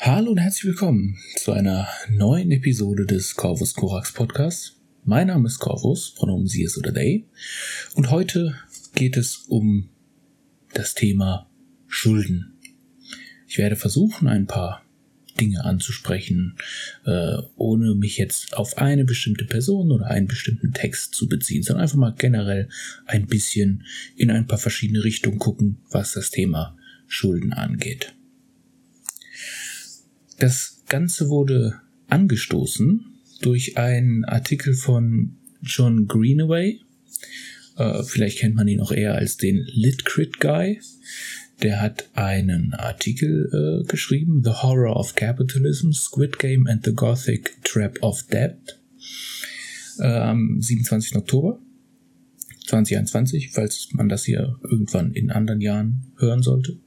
Hallo und herzlich willkommen zu einer neuen Episode des Corvus Corax Podcasts. Mein Name ist Corvus, Pronomen sie es oder they. Und heute geht es um das Thema Schulden. Ich werde versuchen, ein paar Dinge anzusprechen, äh, ohne mich jetzt auf eine bestimmte Person oder einen bestimmten Text zu beziehen, sondern einfach mal generell ein bisschen in ein paar verschiedene Richtungen gucken, was das Thema Schulden angeht. Das Ganze wurde angestoßen durch einen Artikel von John Greenaway. Äh, vielleicht kennt man ihn auch eher als den Litcrit Guy. Der hat einen Artikel äh, geschrieben, The Horror of Capitalism, Squid Game and the Gothic Trap of Debt, am 27. Oktober 2021, falls man das hier irgendwann in anderen Jahren hören sollte.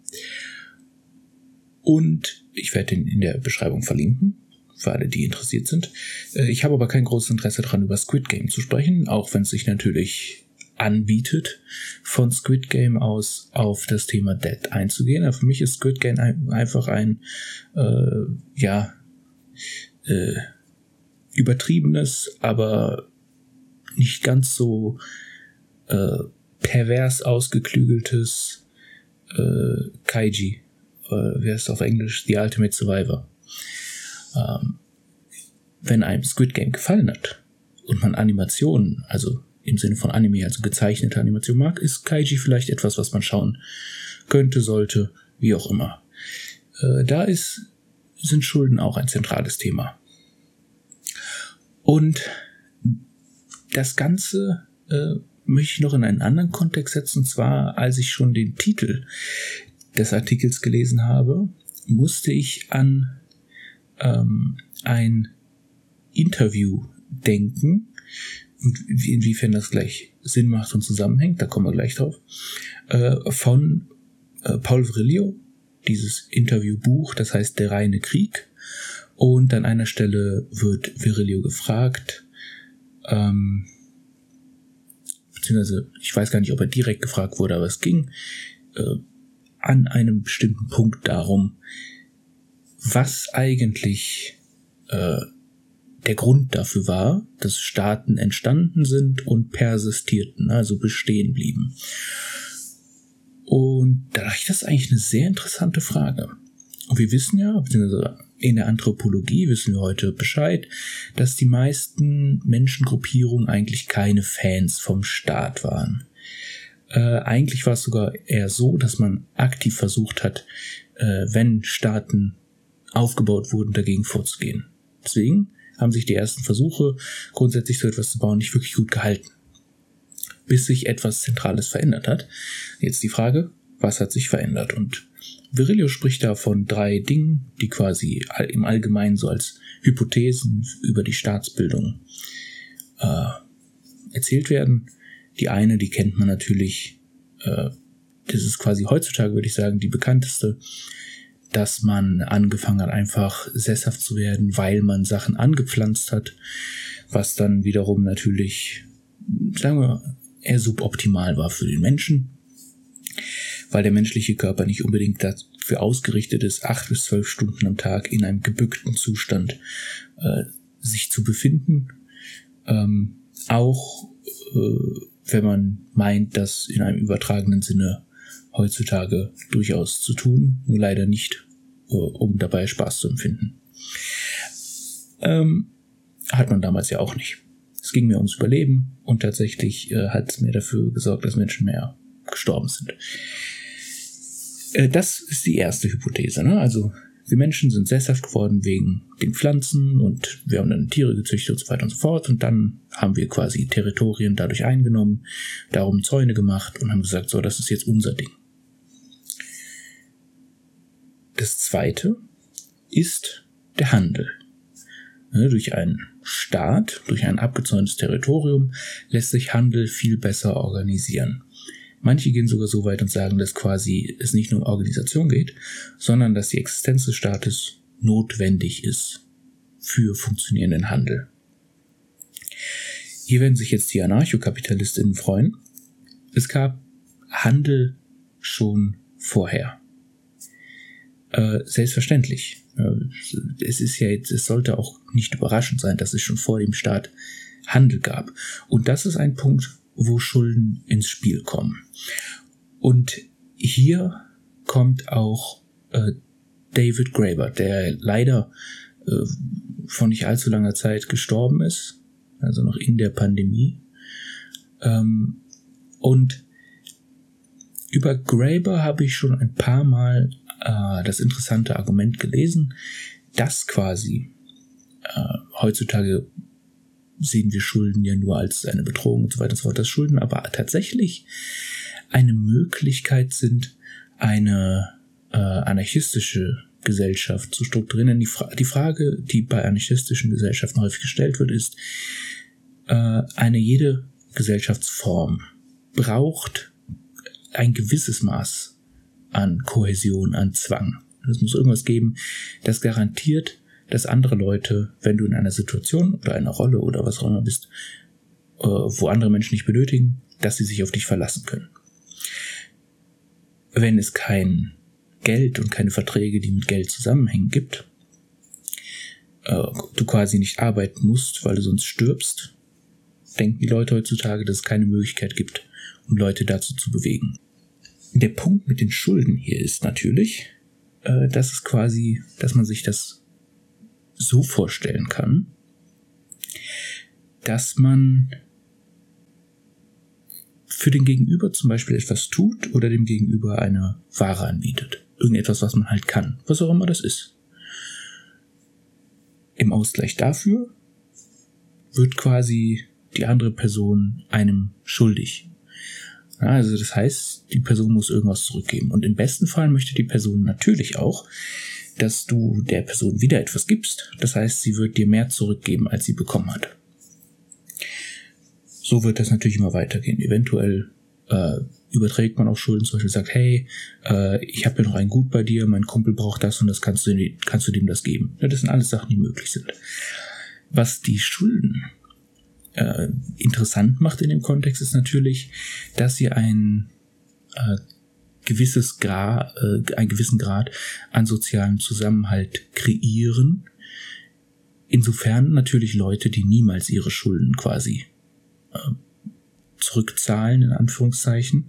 Und ich werde ihn in der Beschreibung verlinken, für alle, die interessiert sind. Äh, ich habe aber kein großes Interesse daran, über Squid Game zu sprechen, auch wenn es sich natürlich anbietet, von Squid Game aus auf das Thema Dead einzugehen. Aber für mich ist Squid Game einfach ein, äh, ja, äh, übertriebenes, aber nicht ganz so äh, pervers ausgeklügeltes äh, Kaiji äh, wie heißt es auf Englisch, The Ultimate Survivor. Ähm, wenn einem Squid Game gefallen hat und man Animationen, also im Sinne von Anime, also gezeichnete Animation mag, ist Kaiji vielleicht etwas, was man schauen könnte, sollte, wie auch immer. Äh, da ist, sind Schulden auch ein zentrales Thema. Und das Ganze äh, möchte ich noch in einen anderen Kontext setzen, und zwar als ich schon den Titel des Artikels gelesen habe, musste ich an ähm, ein Interview denken und inwiefern das gleich Sinn macht und zusammenhängt, da kommen wir gleich drauf, äh, von äh, Paul Virilio, dieses Interviewbuch, das heißt Der reine Krieg. Und an einer Stelle wird Virilio gefragt, ähm, beziehungsweise ich weiß gar nicht, ob er direkt gefragt wurde, aber es ging äh, an einem bestimmten Punkt darum, was eigentlich äh, der Grund dafür war, dass Staaten entstanden sind und persistierten, also bestehen blieben. Und da dachte ich, das ist eigentlich eine sehr interessante Frage. Und wir wissen ja, in der Anthropologie wissen wir heute Bescheid, dass die meisten Menschengruppierungen eigentlich keine Fans vom Staat waren. Äh, eigentlich war es sogar eher so, dass man aktiv versucht hat, äh, wenn Staaten aufgebaut wurden, dagegen vorzugehen. Deswegen haben sich die ersten Versuche, grundsätzlich so etwas zu bauen, nicht wirklich gut gehalten. Bis sich etwas Zentrales verändert hat. Jetzt die Frage, was hat sich verändert? Und Virilio spricht da von drei Dingen, die quasi im Allgemeinen so als Hypothesen über die Staatsbildung äh, erzählt werden. Die eine, die kennt man natürlich, äh, das ist quasi heutzutage, würde ich sagen, die bekannteste, dass man angefangen hat, einfach sesshaft zu werden, weil man Sachen angepflanzt hat, was dann wiederum natürlich, sagen wir, eher suboptimal war für den Menschen, weil der menschliche Körper nicht unbedingt dafür ausgerichtet ist, acht bis zwölf Stunden am Tag in einem gebückten Zustand äh, sich zu befinden. Ähm, auch äh, wenn man meint, das in einem übertragenen Sinne heutzutage durchaus zu tun, nur leider nicht, äh, um dabei Spaß zu empfinden. Ähm, hat man damals ja auch nicht. Es ging mir ums Überleben und tatsächlich äh, hat es mir dafür gesorgt, dass Menschen mehr gestorben sind. Äh, das ist die erste Hypothese. Ne? Also wir Menschen sind sesshaft geworden wegen den Pflanzen und wir haben dann Tiere gezüchtet und so weiter und so fort. Und dann haben wir quasi Territorien dadurch eingenommen, darum Zäune gemacht und haben gesagt, so, das ist jetzt unser Ding. Das zweite ist der Handel. Ne, durch einen Staat, durch ein abgezäuntes Territorium lässt sich Handel viel besser organisieren. Manche gehen sogar so weit und sagen, dass quasi es nicht nur um Organisation geht, sondern dass die Existenz des Staates notwendig ist für funktionierenden Handel. Hier werden sich jetzt die Anarchokapitalistinnen freuen. Es gab Handel schon vorher. Äh, selbstverständlich. Äh, es ist ja jetzt, es sollte auch nicht überraschend sein, dass es schon vor dem Staat Handel gab. Und das ist ein Punkt, wo Schulden ins Spiel kommen. Und hier kommt auch äh, David Graeber, der leider äh, vor nicht allzu langer Zeit gestorben ist, also noch in der Pandemie. Ähm, und über Graeber habe ich schon ein paar Mal äh, das interessante Argument gelesen, dass quasi äh, heutzutage sehen wir Schulden ja nur als eine Bedrohung und so weiter und so fort, dass Schulden aber tatsächlich eine Möglichkeit sind, eine äh, anarchistische Gesellschaft zu strukturieren. Die, Fra die Frage, die bei anarchistischen Gesellschaften häufig gestellt wird, ist, äh, eine jede Gesellschaftsform braucht ein gewisses Maß an Kohäsion, an Zwang. Es muss irgendwas geben, das garantiert, dass andere Leute, wenn du in einer Situation oder einer Rolle oder was auch immer bist, äh, wo andere Menschen dich benötigen, dass sie sich auf dich verlassen können. Wenn es kein Geld und keine Verträge, die mit Geld zusammenhängen, gibt, äh, du quasi nicht arbeiten musst, weil du sonst stirbst, denken die Leute heutzutage, dass es keine Möglichkeit gibt, um Leute dazu zu bewegen. Der Punkt mit den Schulden hier ist natürlich, äh, dass es quasi, dass man sich das so vorstellen kann, dass man für den Gegenüber zum Beispiel etwas tut oder dem Gegenüber eine Ware anbietet. Irgendetwas, was man halt kann, was auch immer das ist. Im Ausgleich dafür wird quasi die andere Person einem schuldig. Also das heißt, die Person muss irgendwas zurückgeben. Und im besten Fall möchte die Person natürlich auch, dass du der Person wieder etwas gibst. Das heißt, sie wird dir mehr zurückgeben, als sie bekommen hat. So wird das natürlich immer weitergehen. Eventuell äh, überträgt man auch Schulden, zum Beispiel sagt, hey, äh, ich habe ja noch ein Gut bei dir, mein Kumpel braucht das und das kannst du, kannst du dem das geben. Ja, das sind alles Sachen, die möglich sind. Was die Schulden äh, interessant macht in dem Kontext, ist natürlich, dass sie ein äh, gewisses Grad, äh, einen gewissen Grad an sozialem Zusammenhalt kreieren. Insofern natürlich Leute, die niemals ihre Schulden quasi äh, zurückzahlen, in Anführungszeichen,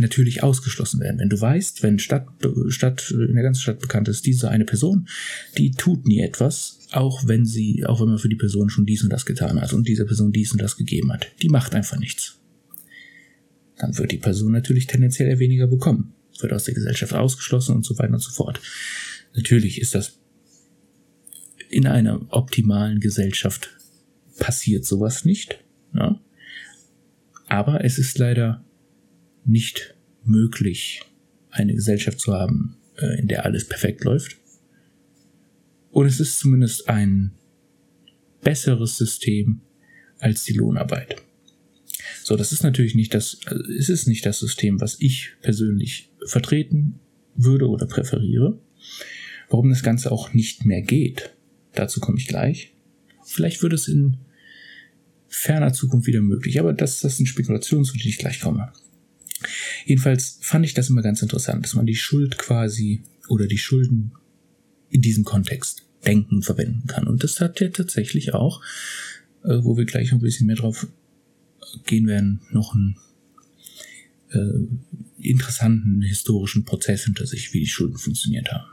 natürlich ausgeschlossen werden. Wenn du weißt, wenn Stadt, Stadt, in der ganzen Stadt bekannt ist, diese eine Person, die tut nie etwas, auch wenn sie, auch wenn man für die Person schon dies und das getan hat und dieser Person dies und das gegeben hat. Die macht einfach nichts. Dann wird die Person natürlich tendenziell eher weniger bekommen, wird aus der Gesellschaft ausgeschlossen und so weiter und so fort. Natürlich ist das in einer optimalen Gesellschaft passiert sowas nicht. Ja? Aber es ist leider nicht möglich, eine Gesellschaft zu haben, äh, in der alles perfekt läuft. Und es ist zumindest ein besseres System als die Lohnarbeit. So, das ist natürlich nicht das, also es ist nicht das System, was ich persönlich vertreten würde oder präferiere. Warum das Ganze auch nicht mehr geht, dazu komme ich gleich. Vielleicht würde es in ferner Zukunft wieder möglich, aber das, das sind Spekulationen, zu denen ich gleich komme. Jedenfalls fand ich das immer ganz interessant, dass man die Schuld quasi oder die Schulden in diesem Kontext denken verwenden kann. Und das hat ja tatsächlich auch, äh, wo wir gleich ein bisschen mehr drauf gehen werden, noch einen äh, interessanten historischen Prozess hinter sich, wie die Schulden funktioniert haben.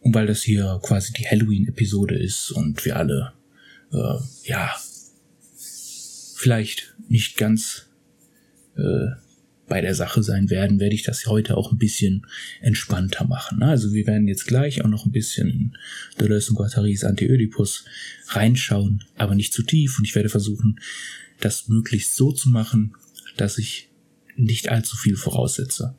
Und weil das hier quasi die Halloween-Episode ist und wir alle, äh, ja, vielleicht nicht ganz äh, bei der Sache sein werden, werde ich das heute auch ein bisschen entspannter machen. Also wir werden jetzt gleich auch noch ein bisschen in Deleuze und Guattaris Anti-Oedipus reinschauen, aber nicht zu tief und ich werde versuchen, das möglichst so zu machen, dass ich nicht allzu viel voraussetze.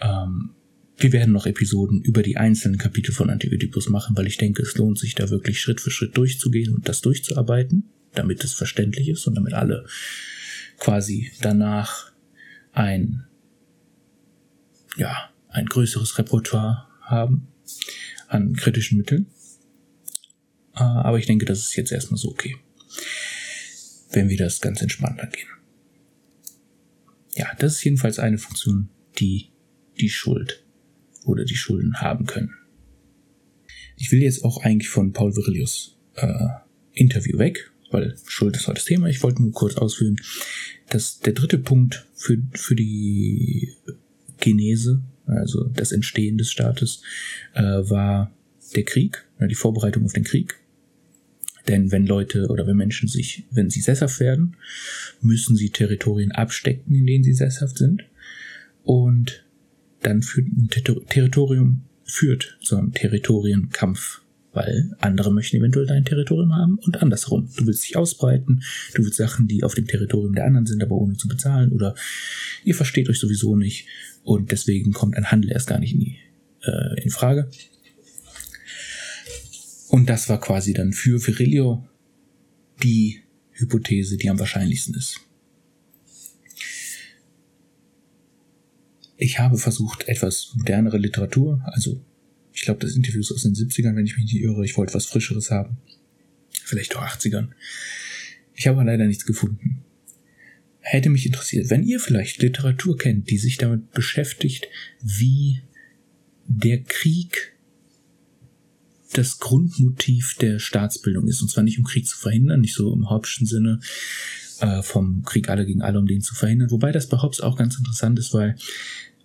Ähm, wir werden noch Episoden über die einzelnen Kapitel von Anti-Oedipus machen, weil ich denke, es lohnt sich da wirklich Schritt für Schritt durchzugehen und das durchzuarbeiten, damit es verständlich ist und damit alle quasi danach ein, ja, ein größeres Repertoire haben an kritischen Mitteln. Äh, aber ich denke, das ist jetzt erstmal so okay, wenn wir das ganz entspannt angehen. Ja, das ist jedenfalls eine Funktion die die Schuld oder die Schulden haben können. Ich will jetzt auch eigentlich von Paul Virillius äh, Interview weg, weil Schuld ist heute das Thema. Ich wollte nur kurz ausführen, dass der dritte Punkt für, für die Genese, also das Entstehen des Staates, äh, war der Krieg, die Vorbereitung auf den Krieg. Denn wenn Leute oder wenn Menschen sich, wenn sie sesshaft werden, müssen sie Territorien abstecken, in denen sie sesshaft sind. Und dann führt ein Territorium führt zu einem Territorienkampf, weil andere möchten eventuell dein Territorium haben und andersrum. Du willst dich ausbreiten, du willst Sachen, die auf dem Territorium der anderen sind, aber ohne zu bezahlen oder ihr versteht euch sowieso nicht und deswegen kommt ein Handel erst gar nicht in, die, äh, in Frage. Und das war quasi dann für Virilio die Hypothese, die am wahrscheinlichsten ist. Ich habe versucht, etwas modernere Literatur, also ich glaube, das Interview ist aus den 70ern, wenn ich mich nicht irre. Ich wollte was Frischeres haben. Vielleicht auch 80ern. Ich habe leider nichts gefunden. Hätte mich interessiert, wenn ihr vielleicht Literatur kennt, die sich damit beschäftigt, wie der Krieg das Grundmotiv der Staatsbildung ist. Und zwar nicht um Krieg zu verhindern, nicht so im Hobbschen Sinne äh, vom Krieg alle gegen alle, um den zu verhindern. Wobei das bei Hobbes auch ganz interessant ist, weil,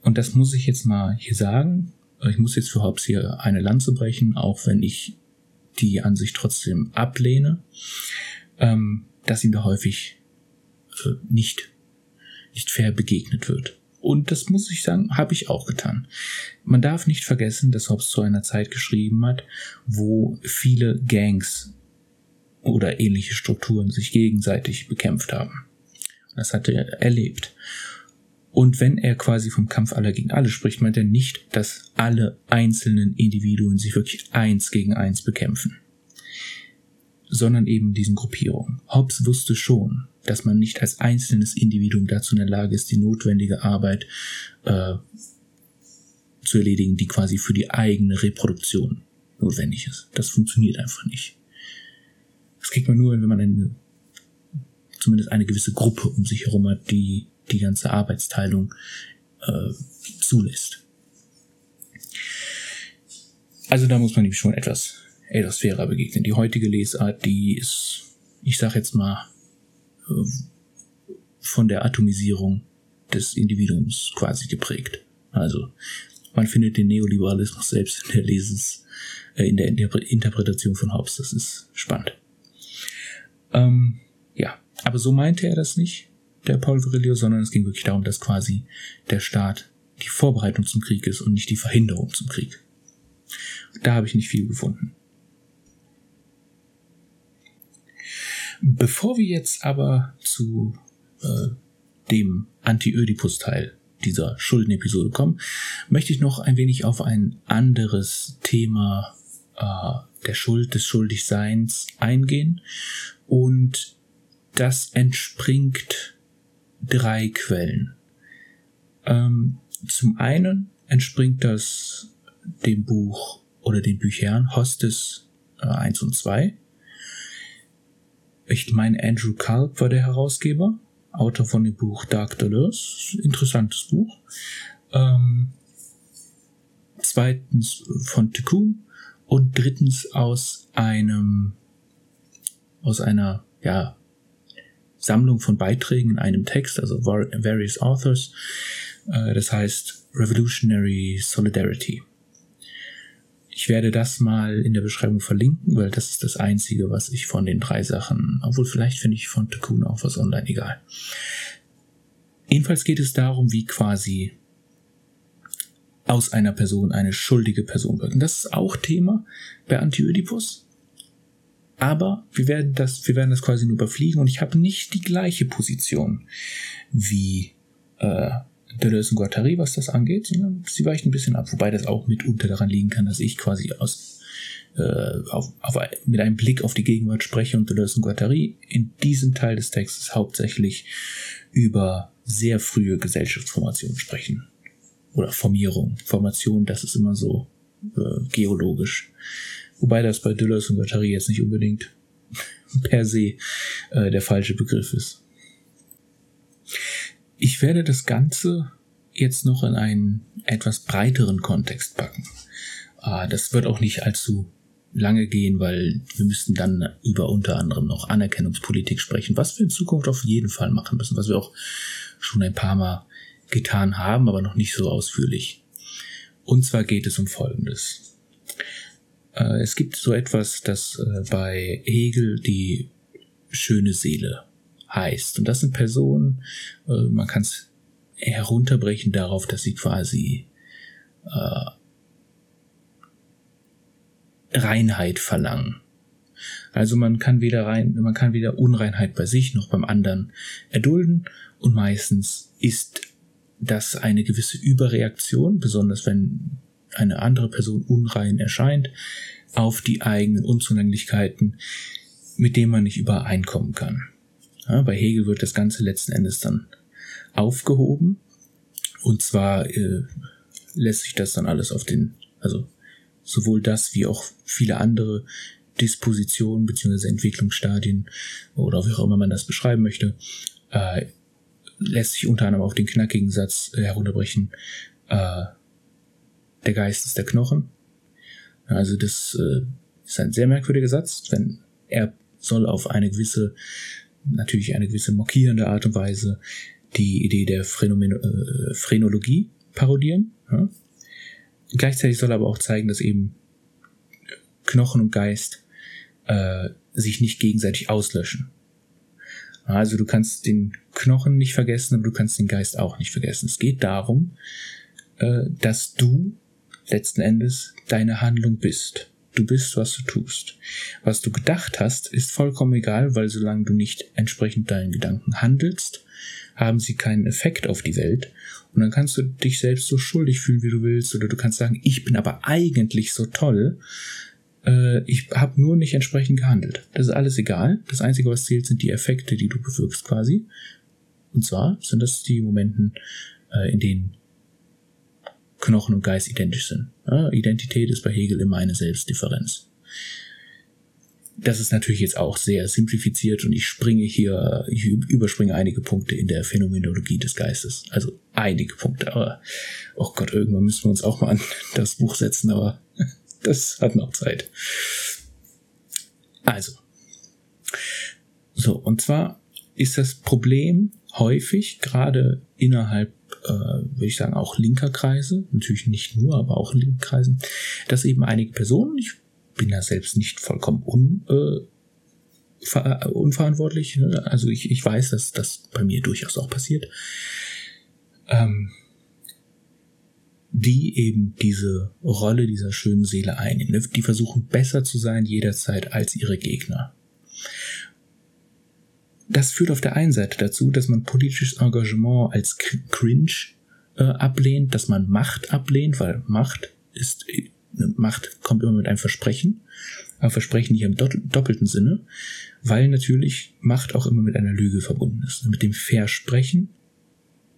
und das muss ich jetzt mal hier sagen, ich muss jetzt für Hobbes hier eine Lanze brechen, auch wenn ich die Ansicht trotzdem ablehne, ähm, dass ihm da häufig äh, nicht, nicht fair begegnet wird. Und das muss ich sagen, habe ich auch getan. Man darf nicht vergessen, dass Hobbes zu einer Zeit geschrieben hat, wo viele Gangs oder ähnliche Strukturen sich gegenseitig bekämpft haben. Das hat er erlebt. Und wenn er quasi vom Kampf aller gegen alle spricht, meint er nicht, dass alle einzelnen Individuen sich wirklich eins gegen eins bekämpfen, sondern eben diesen Gruppierungen. Hobbes wusste schon, dass man nicht als einzelnes Individuum dazu in der Lage ist, die notwendige Arbeit äh, zu erledigen, die quasi für die eigene Reproduktion notwendig ist. Das funktioniert einfach nicht. Das kriegt man nur, wenn man eine, zumindest eine gewisse Gruppe um sich herum hat, die die ganze Arbeitsteilung äh, zulässt. Also da muss man ihm schon etwas etwas fairer begegnen. Die heutige Lesart, die ist, ich sag jetzt mal, äh, von der Atomisierung des Individuums quasi geprägt. Also man findet den Neoliberalismus selbst in der Leses, äh, in der Interpretation von Hobbes. Das ist spannend. Ähm, ja, aber so meinte er das nicht, der Paul Virilio, sondern es ging wirklich darum, dass quasi der Staat die Vorbereitung zum Krieg ist und nicht die Verhinderung zum Krieg. Da habe ich nicht viel gefunden. Bevor wir jetzt aber zu äh, dem Anti-Ödipus-Teil dieser Schuldenepisode kommen, möchte ich noch ein wenig auf ein anderes Thema äh, der Schuld, des Schuldigseins eingehen. Und das entspringt drei Quellen. Ähm, zum einen entspringt das dem Buch oder den Büchern Hostes äh, 1 und 2 ich meine, Andrew Culp war der Herausgeber, Autor von dem Buch Dark Dollars. Interessantes Buch. Ähm, zweitens von Tikkun und drittens aus einem aus einer ja Sammlung von Beiträgen in einem Text, also various authors. Äh, das heißt Revolutionary Solidarity. Ich werde das mal in der Beschreibung verlinken, weil das ist das Einzige, was ich von den drei Sachen, obwohl vielleicht finde ich von Takun auch was online, egal. Jedenfalls geht es darum, wie quasi aus einer Person eine schuldige Person wird. Und das ist auch Thema bei Antiödipus. Aber wir werden das, wir werden das quasi nur überfliegen und ich habe nicht die gleiche Position wie äh, Deleuze und Guattari, was das angeht, sondern sie weicht ein bisschen ab, wobei das auch mitunter daran liegen kann, dass ich quasi aus äh, auf, auf, mit einem Blick auf die Gegenwart spreche und Deleuze und Guattari in diesem Teil des Textes hauptsächlich über sehr frühe Gesellschaftsformationen sprechen. Oder Formierung. Formation, das ist immer so äh, geologisch. Wobei das bei Deleuze und Guattari jetzt nicht unbedingt per se äh, der falsche Begriff ist. Ich werde das Ganze jetzt noch in einen etwas breiteren Kontext packen. Äh, das wird auch nicht allzu lange gehen, weil wir müssten dann über unter anderem noch Anerkennungspolitik sprechen, was wir in Zukunft auf jeden Fall machen müssen, was wir auch schon ein paar Mal getan haben, aber noch nicht so ausführlich. Und zwar geht es um Folgendes. Äh, es gibt so etwas, das äh, bei Hegel die schöne Seele heißt. Und das sind Personen, äh, man kann es herunterbrechen darauf, dass sie quasi Reinheit verlangen. Also man kann weder rein, man kann weder Unreinheit bei sich noch beim anderen erdulden und meistens ist das eine gewisse Überreaktion, besonders wenn eine andere Person unrein erscheint, auf die eigenen Unzulänglichkeiten, mit denen man nicht übereinkommen kann. Ja, bei Hegel wird das Ganze letzten Endes dann aufgehoben. Und zwar äh, lässt sich das dann alles auf den, also sowohl das wie auch viele andere Dispositionen bzw. Entwicklungsstadien oder wie auch immer man das beschreiben möchte, äh, lässt sich unter anderem auf den knackigen Satz äh, herunterbrechen, äh, der Geist ist der Knochen. Also das äh, ist ein sehr merkwürdiger Satz, wenn er soll auf eine gewisse, natürlich eine gewisse mockierende Art und Weise die Idee der Phänomen äh, Phrenologie parodieren. Ja? Gleichzeitig soll er aber auch zeigen, dass eben Knochen und Geist äh, sich nicht gegenseitig auslöschen. Also du kannst den Knochen nicht vergessen, aber du kannst den Geist auch nicht vergessen. Es geht darum, äh, dass du letzten Endes deine Handlung bist. Du bist, was du tust. Was du gedacht hast, ist vollkommen egal, weil solange du nicht entsprechend deinen Gedanken handelst, haben sie keinen Effekt auf die Welt. Und dann kannst du dich selbst so schuldig fühlen, wie du willst, oder du kannst sagen, ich bin aber eigentlich so toll. Äh, ich habe nur nicht entsprechend gehandelt. Das ist alles egal. Das Einzige, was zählt, sind die Effekte, die du bewirkst quasi. Und zwar sind das die Momenten, äh, in denen Knochen und Geist identisch sind. Ja, Identität ist bei Hegel immer eine Selbstdifferenz. Das ist natürlich jetzt auch sehr simplifiziert und ich springe hier, ich überspringe einige Punkte in der Phänomenologie des Geistes. Also einige Punkte, aber oh Gott, irgendwann müssen wir uns auch mal an das Buch setzen, aber das hat noch Zeit. Also. So, und zwar ist das Problem häufig, gerade innerhalb äh, würde ich sagen, auch linker Kreise, natürlich nicht nur, aber auch in linken Kreisen, dass eben einige Personen, ich bin ja selbst nicht vollkommen un, äh, ver, unverantwortlich, ne? also ich, ich weiß, dass das bei mir durchaus auch passiert, ähm, die eben diese Rolle dieser schönen Seele einnehmen. Ne? Die versuchen besser zu sein jederzeit als ihre Gegner. Das führt auf der einen Seite dazu, dass man politisches Engagement als cringe äh, ablehnt, dass man Macht ablehnt, weil Macht ist, äh, Macht kommt immer mit einem Versprechen, aber Versprechen hier im doppelten Sinne, weil natürlich Macht auch immer mit einer Lüge verbunden ist, mit dem Versprechen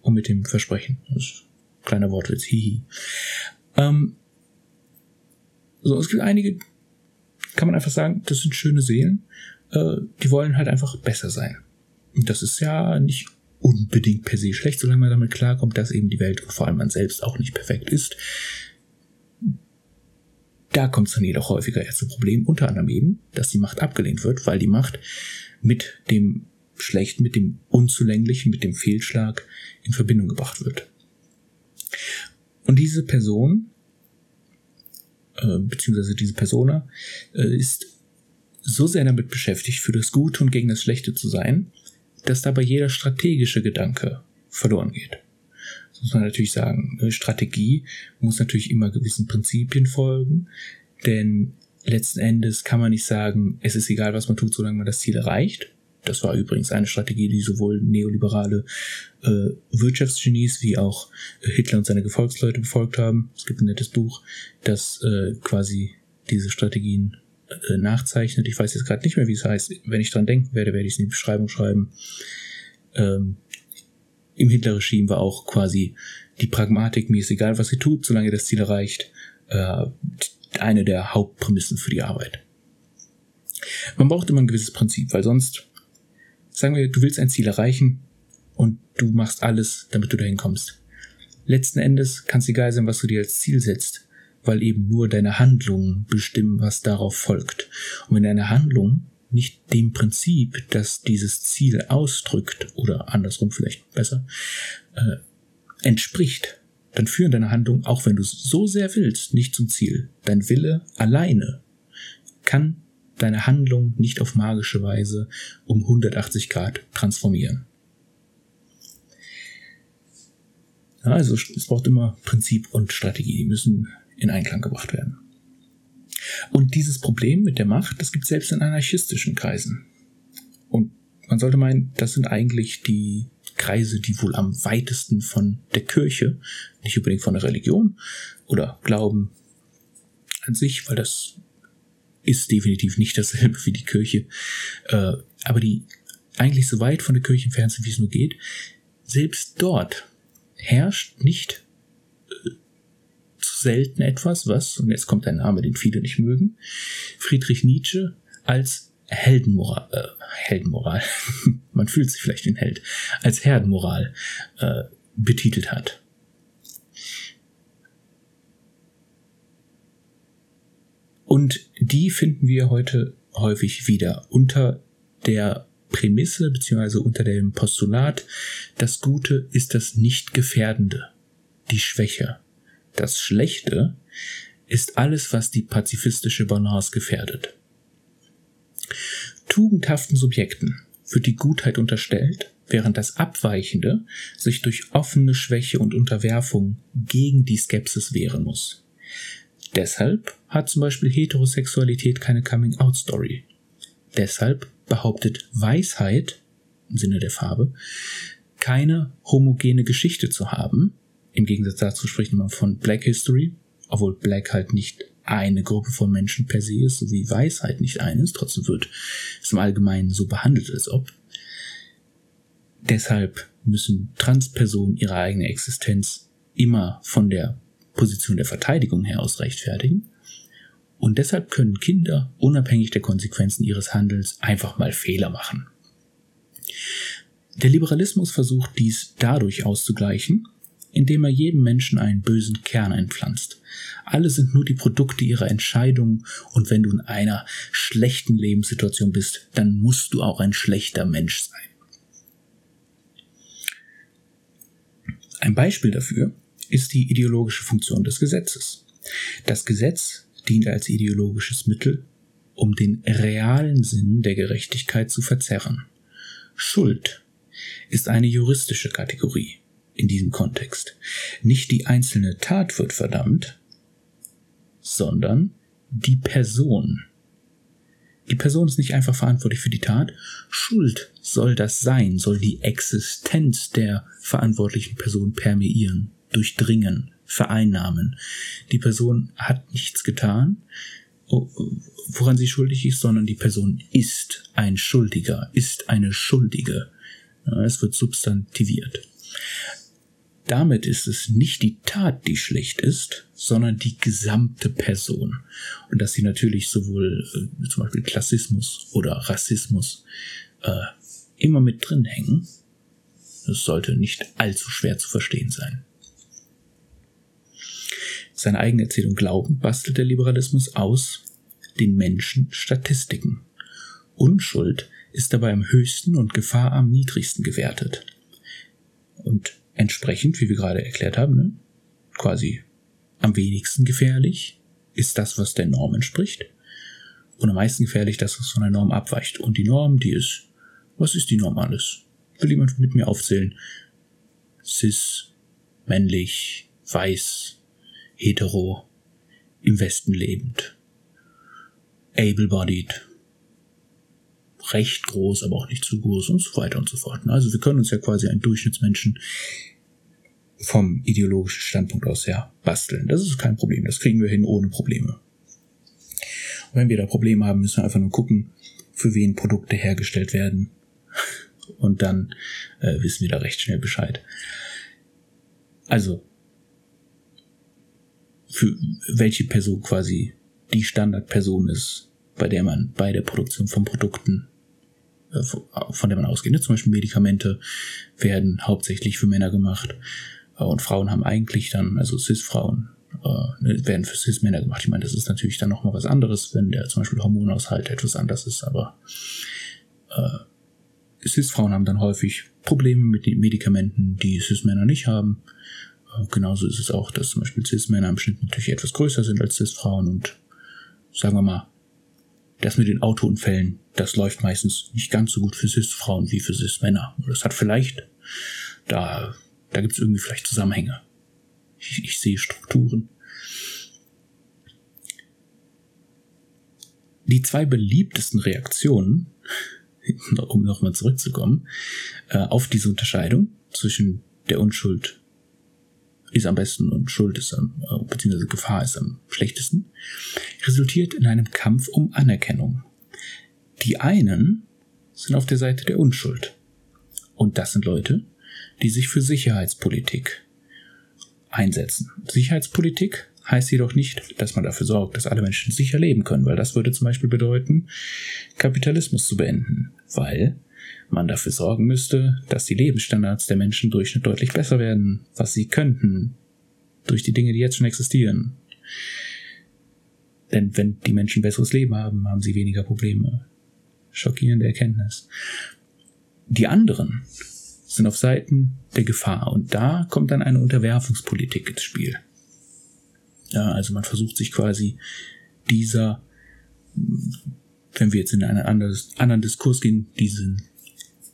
und mit dem Versprechen. Das ist ein kleiner Wortwitz, hihi. Ähm, so, es gibt einige, kann man einfach sagen, das sind schöne Seelen, äh, die wollen halt einfach besser sein. Das ist ja nicht unbedingt per se schlecht, solange man damit klarkommt, dass eben die Welt und vor allem man selbst auch nicht perfekt ist. Da kommt es dann jedoch häufiger eher zu Problemen, unter anderem eben, dass die Macht abgelehnt wird, weil die Macht mit dem Schlechten, mit dem Unzulänglichen, mit dem Fehlschlag in Verbindung gebracht wird. Und diese Person, äh, beziehungsweise diese Persona, äh, ist so sehr damit beschäftigt, für das Gute und gegen das Schlechte zu sein, dass dabei jeder strategische Gedanke verloren geht. Das muss man natürlich sagen. Strategie muss natürlich immer gewissen Prinzipien folgen, denn letzten Endes kann man nicht sagen, es ist egal, was man tut, solange man das Ziel erreicht. Das war übrigens eine Strategie, die sowohl neoliberale äh, Wirtschaftsgenies wie auch Hitler und seine Gefolgsleute befolgt haben. Es gibt ein nettes Buch, das äh, quasi diese Strategien äh, nachzeichnet. Ich weiß jetzt gerade nicht mehr, wie es heißt. Wenn ich dran denken werde, werde ich es in die Beschreibung schreiben. Ähm, Im Hitler-Regime war auch quasi die Pragmatik, mir ist egal, was sie tut, solange das Ziel erreicht, äh, eine der Hauptprämissen für die Arbeit. Man braucht immer ein gewisses Prinzip, weil sonst, sagen wir, du willst ein Ziel erreichen und du machst alles, damit du dahin kommst. letzten Endes kann es egal sein, was du dir als Ziel setzt, weil eben nur deine Handlungen bestimmen, was darauf folgt. Und wenn deine Handlung nicht dem Prinzip, das dieses Ziel ausdrückt, oder andersrum vielleicht besser, äh, entspricht, dann führen deine Handlungen, auch wenn du es so sehr willst, nicht zum Ziel. Dein Wille alleine kann deine Handlung nicht auf magische Weise um 180 Grad transformieren. Ja, also es braucht immer Prinzip und Strategie, die müssen in Einklang gebracht werden. Und dieses Problem mit der Macht, das gibt es selbst in anarchistischen Kreisen. Und man sollte meinen, das sind eigentlich die Kreise, die wohl am weitesten von der Kirche, nicht unbedingt von der Religion oder Glauben an sich, weil das ist definitiv nicht dasselbe wie die Kirche, äh, aber die eigentlich so weit von der Kirche entfernt sind, wie es nur geht, selbst dort herrscht nicht selten etwas, was, und jetzt kommt ein Name, den viele nicht mögen, Friedrich Nietzsche als Heldenmoral, äh, Heldenmoral, man fühlt sich vielleicht den Held, als Herdenmoral äh, betitelt hat. Und die finden wir heute häufig wieder unter der Prämisse beziehungsweise unter dem Postulat, das Gute ist das Nicht-Gefährdende, die Schwäche. Das Schlechte ist alles, was die pazifistische Balance gefährdet. Tugendhaften Subjekten wird die Gutheit unterstellt, während das Abweichende sich durch offene Schwäche und Unterwerfung gegen die Skepsis wehren muss. Deshalb hat zum Beispiel Heterosexualität keine Coming-out-Story. Deshalb behauptet Weisheit, im Sinne der Farbe, keine homogene Geschichte zu haben. Im Gegensatz dazu spricht man von Black History, obwohl Black halt nicht eine Gruppe von Menschen per se ist, so wie Weisheit nicht eine ist. Trotzdem wird es im Allgemeinen so behandelt, als ob. Deshalb müssen Transpersonen ihre eigene Existenz immer von der Position der Verteidigung her aus rechtfertigen. Und deshalb können Kinder unabhängig der Konsequenzen ihres Handelns einfach mal Fehler machen. Der Liberalismus versucht dies dadurch auszugleichen, indem er jedem Menschen einen bösen Kern einpflanzt. Alle sind nur die Produkte ihrer Entscheidungen und wenn du in einer schlechten Lebenssituation bist, dann musst du auch ein schlechter Mensch sein. Ein Beispiel dafür ist die ideologische Funktion des Gesetzes. Das Gesetz dient als ideologisches Mittel, um den realen Sinn der Gerechtigkeit zu verzerren. Schuld ist eine juristische Kategorie in diesem Kontext. Nicht die einzelne Tat wird verdammt, sondern die Person. Die Person ist nicht einfach verantwortlich für die Tat. Schuld soll das sein, soll die Existenz der verantwortlichen Person permeieren, durchdringen, vereinnahmen. Die Person hat nichts getan, woran sie schuldig ist, sondern die Person ist ein Schuldiger, ist eine Schuldige. Es wird substantiviert. Damit ist es nicht die Tat, die schlecht ist, sondern die gesamte Person. Und dass sie natürlich sowohl äh, zum Beispiel Klassismus oder Rassismus äh, immer mit drin hängen, das sollte nicht allzu schwer zu verstehen sein. Seine eigene Erzählung Glauben bastelt der Liberalismus aus den Menschen Statistiken. Unschuld ist dabei am höchsten und Gefahr am niedrigsten gewertet. Und entsprechend, wie wir gerade erklärt haben, ne, quasi am wenigsten gefährlich ist das, was der Norm entspricht. Und am meisten gefährlich das, was von der Norm abweicht. Und die Norm, die ist, was ist die Norm alles? Will jemand mit mir aufzählen? Cis, männlich, weiß, hetero, im Westen lebend, able-bodied, recht groß, aber auch nicht zu groß und so weiter und so fort. Also wir können uns ja quasi einen Durchschnittsmenschen vom ideologischen Standpunkt aus her basteln. Das ist kein Problem. Das kriegen wir hin ohne Probleme. Und wenn wir da Probleme haben, müssen wir einfach nur gucken, für wen Produkte hergestellt werden. Und dann äh, wissen wir da recht schnell Bescheid. Also, für welche Person quasi die Standardperson ist, bei der man bei der Produktion von Produkten von der man ausgeht. Zum Beispiel Medikamente werden hauptsächlich für Männer gemacht Äh, und Frauen haben eigentlich dann, also Cis-Frauen, äh, werden für Cis-Männer gemacht. Ich meine, das ist natürlich dann nochmal was anderes, wenn der zum Beispiel Hormonaushalt etwas anders ist, aber äh, Cis-Frauen haben dann häufig Probleme mit den Medikamenten, die Cis-Männer nicht haben. Äh, genauso ist es auch, dass zum Beispiel Cis-Männer im Schnitt natürlich etwas größer sind als Cis-Frauen und sagen wir mal, das mit den Autounfällen, das läuft meistens nicht ganz so gut für Cis-Frauen wie für Cis-Männer. Das hat vielleicht, da, da gibt es irgendwie vielleicht Zusammenhänge. Ich, ich sehe Strukturen. Die zwei beliebtesten Reaktionen, um nochmal zurückzukommen, äh, auf diese Unterscheidung zwischen der Unschuld ist am besten und Schuld ist am, äh, beziehungsweise Gefahr ist am schlechtesten, resultiert in einem Kampf um Anerkennung. Die einen sind auf der Seite der Unschuld. Und das sind Leute, die sich für Sicherheitspolitik einsetzen. Sicherheitspolitik heißt jedoch nicht, dass man dafür sorgt, dass alle Menschen sicher leben können, weil das würde zum Beispiel bedeuten, Kapitalismus zu beenden, weil man dafür sorgen müsste, dass die Lebensstandards der Menschen Durchschnitt deutlich besser werden, was sie könnten, durch die Dinge, die jetzt schon existieren. Denn wenn die Menschen besseres Leben haben, haben sie weniger Probleme. Schockierende Erkenntnis. Die anderen sind auf Seiten der Gefahr und da kommt dann eine Unterwerfungspolitik ins Spiel. Ja, also man versucht sich quasi dieser, wenn wir jetzt in einen anderen Diskurs gehen, diesen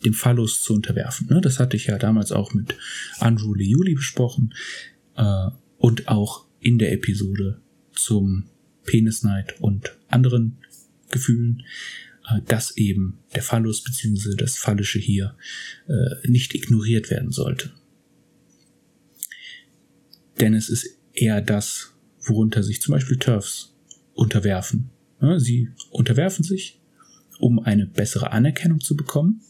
dem Phallus zu unterwerfen. Ne? Das hatte ich ja damals auch mit Andrew Liuli besprochen äh, und auch in der Episode zum Penisneid und anderen Gefühlen, äh, dass eben der Phallus bzw. das Phallische hier äh, nicht ignoriert werden sollte. Denn es ist eher das, worunter sich zum Beispiel Turfs unterwerfen. Ja, sie unterwerfen sich, um eine bessere Anerkennung zu bekommen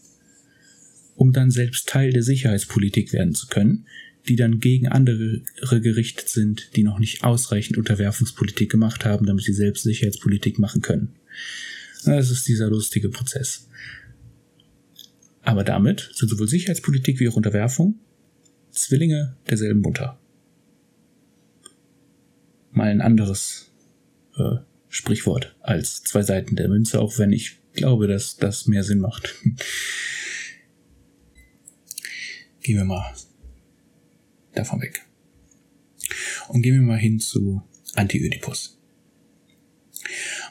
um dann selbst Teil der Sicherheitspolitik werden zu können, die dann gegen andere gerichtet sind, die noch nicht ausreichend Unterwerfungspolitik gemacht haben, damit sie selbst Sicherheitspolitik machen können. Das ist dieser lustige Prozess. Aber damit sind sowohl Sicherheitspolitik wie auch Unterwerfung Zwillinge derselben Mutter. Mal ein anderes äh, Sprichwort als zwei Seiten der Münze, auch wenn ich glaube, dass das mehr Sinn macht. Gehen wir mal davon weg. Und gehen wir mal hin zu Anti-Ödipus.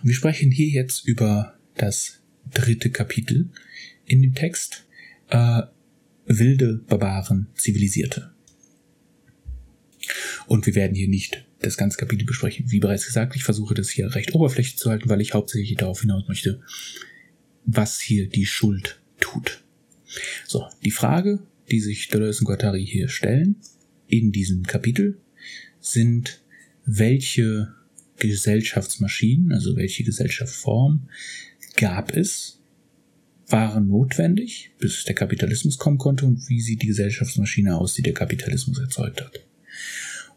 wir sprechen hier jetzt über das dritte Kapitel in dem Text, äh, wilde Barbaren, Zivilisierte. Und wir werden hier nicht das ganze Kapitel besprechen. Wie bereits gesagt, ich versuche das hier recht oberflächlich zu halten, weil ich hauptsächlich darauf hinaus möchte, was hier die Schuld tut. So, die Frage, die sich Deleuze und Guattari hier stellen in diesem Kapitel, sind, welche Gesellschaftsmaschinen, also welche Gesellschaftsform gab es, waren notwendig, bis der Kapitalismus kommen konnte und wie sieht die Gesellschaftsmaschine aus, die der Kapitalismus erzeugt hat.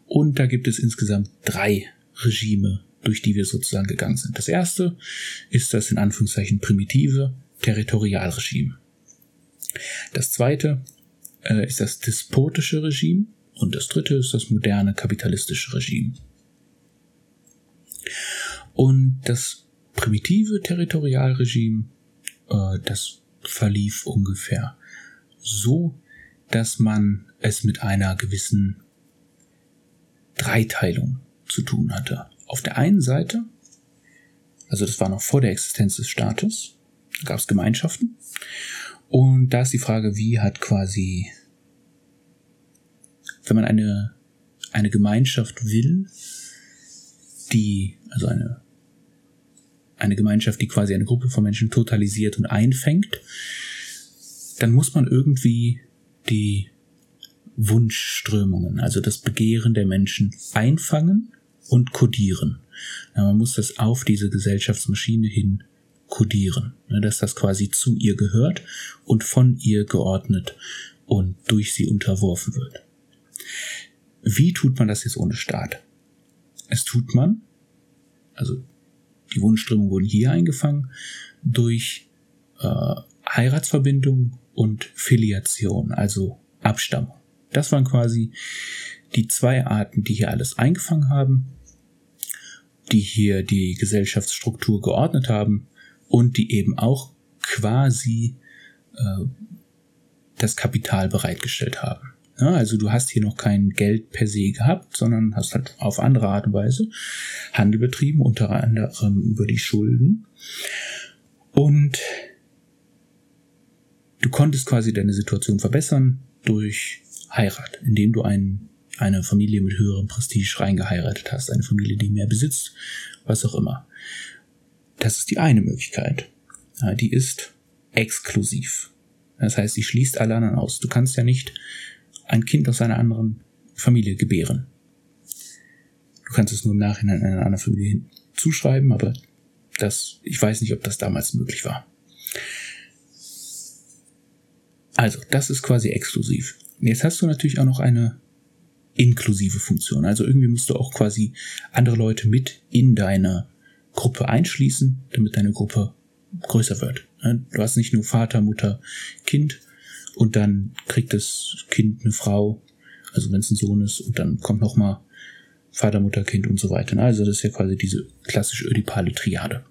Und da gibt es insgesamt drei Regime, durch die wir sozusagen gegangen sind. Das erste ist das in Anführungszeichen primitive Territorialregime. Das zweite äh, ist das despotische Regime und das dritte ist das moderne kapitalistische Regime. Und das primitive Territorialregime, äh, das verlief ungefähr so, dass man es mit einer gewissen Dreiteilung zu tun hatte. Auf der einen Seite, also das war noch vor der Existenz des Staates, gab es Gemeinschaften und da ist die Frage, wie hat quasi, wenn man eine, eine Gemeinschaft will, die, also eine, eine Gemeinschaft, die quasi eine Gruppe von Menschen totalisiert und einfängt, dann muss man irgendwie die Wunschströmungen, also das Begehren der Menschen einfangen und kodieren. Man muss das auf diese Gesellschaftsmaschine hin kodieren, ne, dass das quasi zu ihr gehört und von ihr geordnet und durch sie unterworfen wird. Wie tut man das jetzt ohne Staat? Es tut man, also die Wunschströmungen wurden hier eingefangen, durch äh, Heiratsverbindung und Filiation, also Abstammung. Das waren quasi die zwei Arten, die hier alles eingefangen haben, die hier die Gesellschaftsstruktur geordnet haben und die eben auch quasi äh, das Kapital bereitgestellt haben. Ja, also du hast hier noch kein Geld per se gehabt, sondern hast halt auf andere Art und Weise Handel betrieben, unter anderem über die Schulden. Und du konntest quasi deine Situation verbessern durch Heirat, indem du ein, eine Familie mit höherem Prestige reingeheiratet hast, eine Familie, die mehr besitzt, was auch immer. Das ist die eine Möglichkeit. Ja, die ist exklusiv. Das heißt, sie schließt alle anderen aus. Du kannst ja nicht ein Kind aus einer anderen Familie gebären. Du kannst es nur im Nachhinein einer anderen Familie zuschreiben, aber das, ich weiß nicht, ob das damals möglich war. Also, das ist quasi exklusiv. Jetzt hast du natürlich auch noch eine inklusive Funktion. Also irgendwie musst du auch quasi andere Leute mit in deine Gruppe einschließen, damit deine Gruppe größer wird. Du hast nicht nur Vater, Mutter, Kind und dann kriegt das Kind eine Frau, also wenn es ein Sohn ist, und dann kommt noch mal Vater, Mutter, Kind und so weiter. Also das ist ja quasi diese klassische ödipale Triade.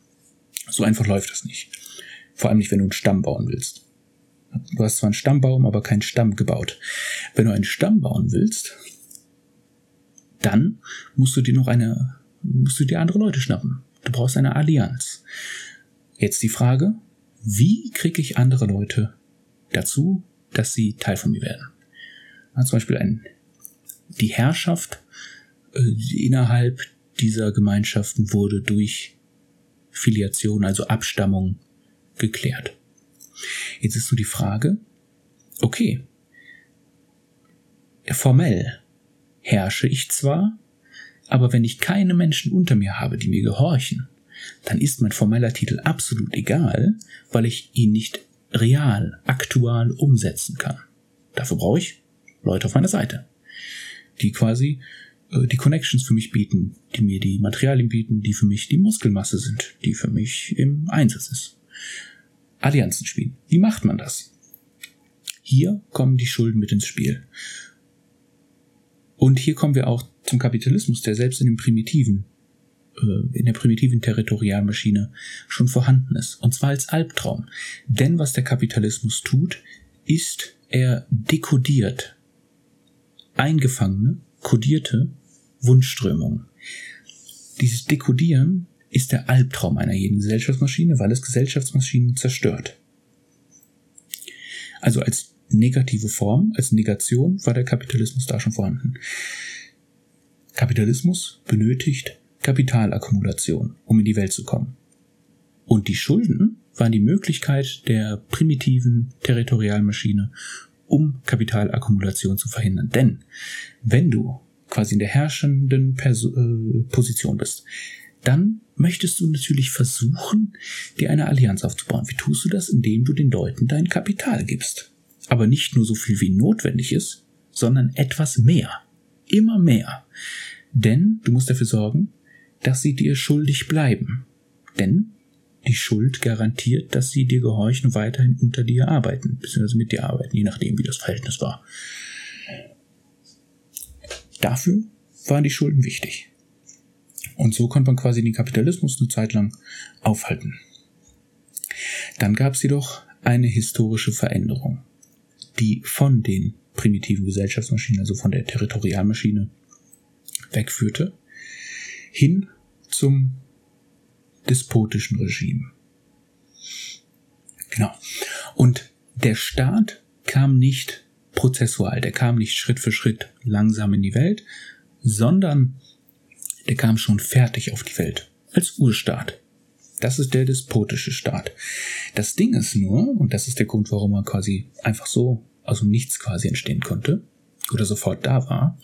So einfach läuft das nicht. Vor allem nicht, wenn du einen Stamm bauen willst. Du hast zwar einen Stammbaum, aber keinen Stamm gebaut. Wenn du einen Stamm bauen willst, dann musst du dir noch eine, musst du dir andere Leute schnappen. Du brauchst eine Allianz. Jetzt die Frage, wie kriege ich andere Leute dazu, dass sie Teil von mir werden? Ja, zum Beispiel ein, die Herrschaft äh, innerhalb dieser Gemeinschaften wurde durch Filiation, also Abstammung, geklärt. Jetzt ist so die Frage, okay, formell herrsche ich zwar, aber wenn ich keine Menschen unter mir habe, die mir gehorchen, dann ist mein formeller Titel absolut egal, weil ich ihn nicht real, aktual umsetzen kann. Dafür brauche ich Leute auf meiner Seite, die quasi äh, die Connections für mich bieten, die mir die Materialien bieten, die für mich die Muskelmasse sind, die für mich im Einsatz ist. Allianzen spielen. Wie macht man das? Hier kommen die Schulden mit ins Spiel. Und hier kommen wir auch zum Kapitalismus, der selbst in dem primitiven, äh, in der primitiven Territorialmaschine schon vorhanden ist. Und zwar als Albtraum. Denn was der Kapitalismus tut, ist, er dekodiert eingefangene, kodierte Wunschströmungen. Dieses Dekodieren ist der Albtraum einer jeden Gesellschaftsmaschine, weil es Gesellschaftsmaschinen zerstört. Also als negative Form, als Negation war der Kapitalismus da schon vorhanden. Kapitalismus benötigt Kapitalakkumulation, um in die Welt zu kommen. Und die Schulden waren die Möglichkeit der primitiven Territorialmaschine, um Kapitalakkumulation zu verhindern. Denn wenn du quasi in der herrschenden Perso äh, Position bist, dann möchtest du natürlich versuchen, dir eine Allianz aufzubauen. Wie tust du das? Indem du den Leuten dein Kapital gibst. Aber nicht nur so viel wie notwendig ist, sondern etwas mehr. Immer mehr. Denn du musst dafür sorgen, dass sie dir schuldig bleiben. Denn die Schuld garantiert, dass sie dir gehorchen und weiterhin unter dir arbeiten, beziehungsweise mit dir arbeiten, je nachdem, wie das Verhältnis war. Dafür waren die Schulden wichtig. Und so konnte man quasi den Kapitalismus eine Zeit lang aufhalten. Dann gab es jedoch eine historische Veränderung, die von den primitiven Gesellschaftsmaschinen, also von der Territorialmaschine, wegführte, hin zum despotischen Regime. Genau. Und der Staat kam nicht prozessual, der kam nicht Schritt für Schritt langsam in die Welt, sondern der kam schon fertig auf die Welt. Als Urstaat. Das ist der despotische Staat. Das Ding ist nur, und das ist der Grund, warum er quasi einfach so dem Nichts quasi entstehen konnte, oder sofort da war,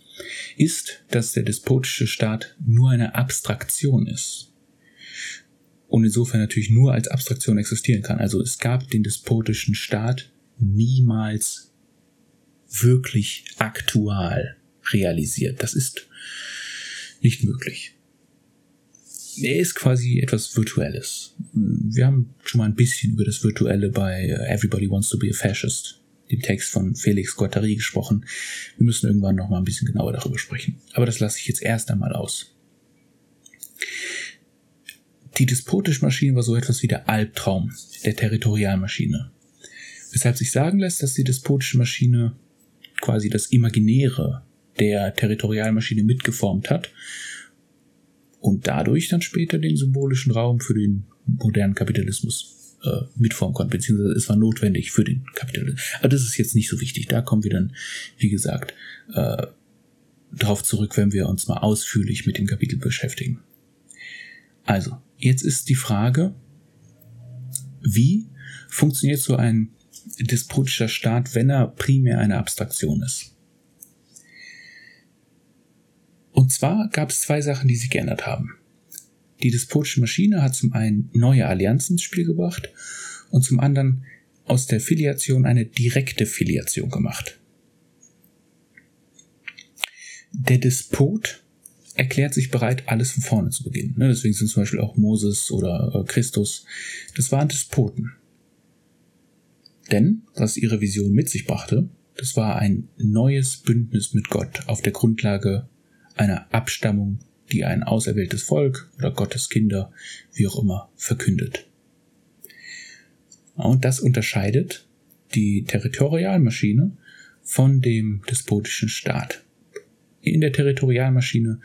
ist, dass der despotische Staat nur eine Abstraktion ist. Und insofern natürlich nur als Abstraktion existieren kann. Also es gab den despotischen Staat niemals wirklich aktual realisiert. Das ist nicht möglich. Er ist quasi etwas Virtuelles. Wir haben schon mal ein bisschen über das Virtuelle bei Everybody Wants to be a Fascist dem Text von Felix Guattari gesprochen. Wir müssen irgendwann noch mal ein bisschen genauer darüber sprechen. Aber das lasse ich jetzt erst einmal aus. Die despotische Maschine war so etwas wie der Albtraum der Territorialmaschine. Weshalb sich sagen lässt, dass die despotische Maschine quasi das Imaginäre der Territorialmaschine mitgeformt hat und dadurch dann später den symbolischen Raum für den modernen Kapitalismus äh, mitformen konnte, beziehungsweise es war notwendig für den Kapitalismus. Aber das ist jetzt nicht so wichtig. Da kommen wir dann, wie gesagt, äh, darauf zurück, wenn wir uns mal ausführlich mit dem Kapitel beschäftigen. Also, jetzt ist die Frage, wie funktioniert so ein despotischer Staat, wenn er primär eine Abstraktion ist? Und zwar gab es zwei Sachen, die sich geändert haben. Die despotische Maschine hat zum einen neue Allianzen ins Spiel gebracht und zum anderen aus der Filiation eine direkte Filiation gemacht. Der Despot erklärt sich bereit, alles von vorne zu beginnen. Ne, deswegen sind zum Beispiel auch Moses oder äh, Christus. Das waren Despoten. Denn, was ihre Vision mit sich brachte, das war ein neues Bündnis mit Gott auf der Grundlage einer Abstammung, die ein auserwähltes Volk oder Gottes Kinder, wie auch immer, verkündet. Und das unterscheidet die Territorialmaschine von dem despotischen Staat. In der Territorialmaschine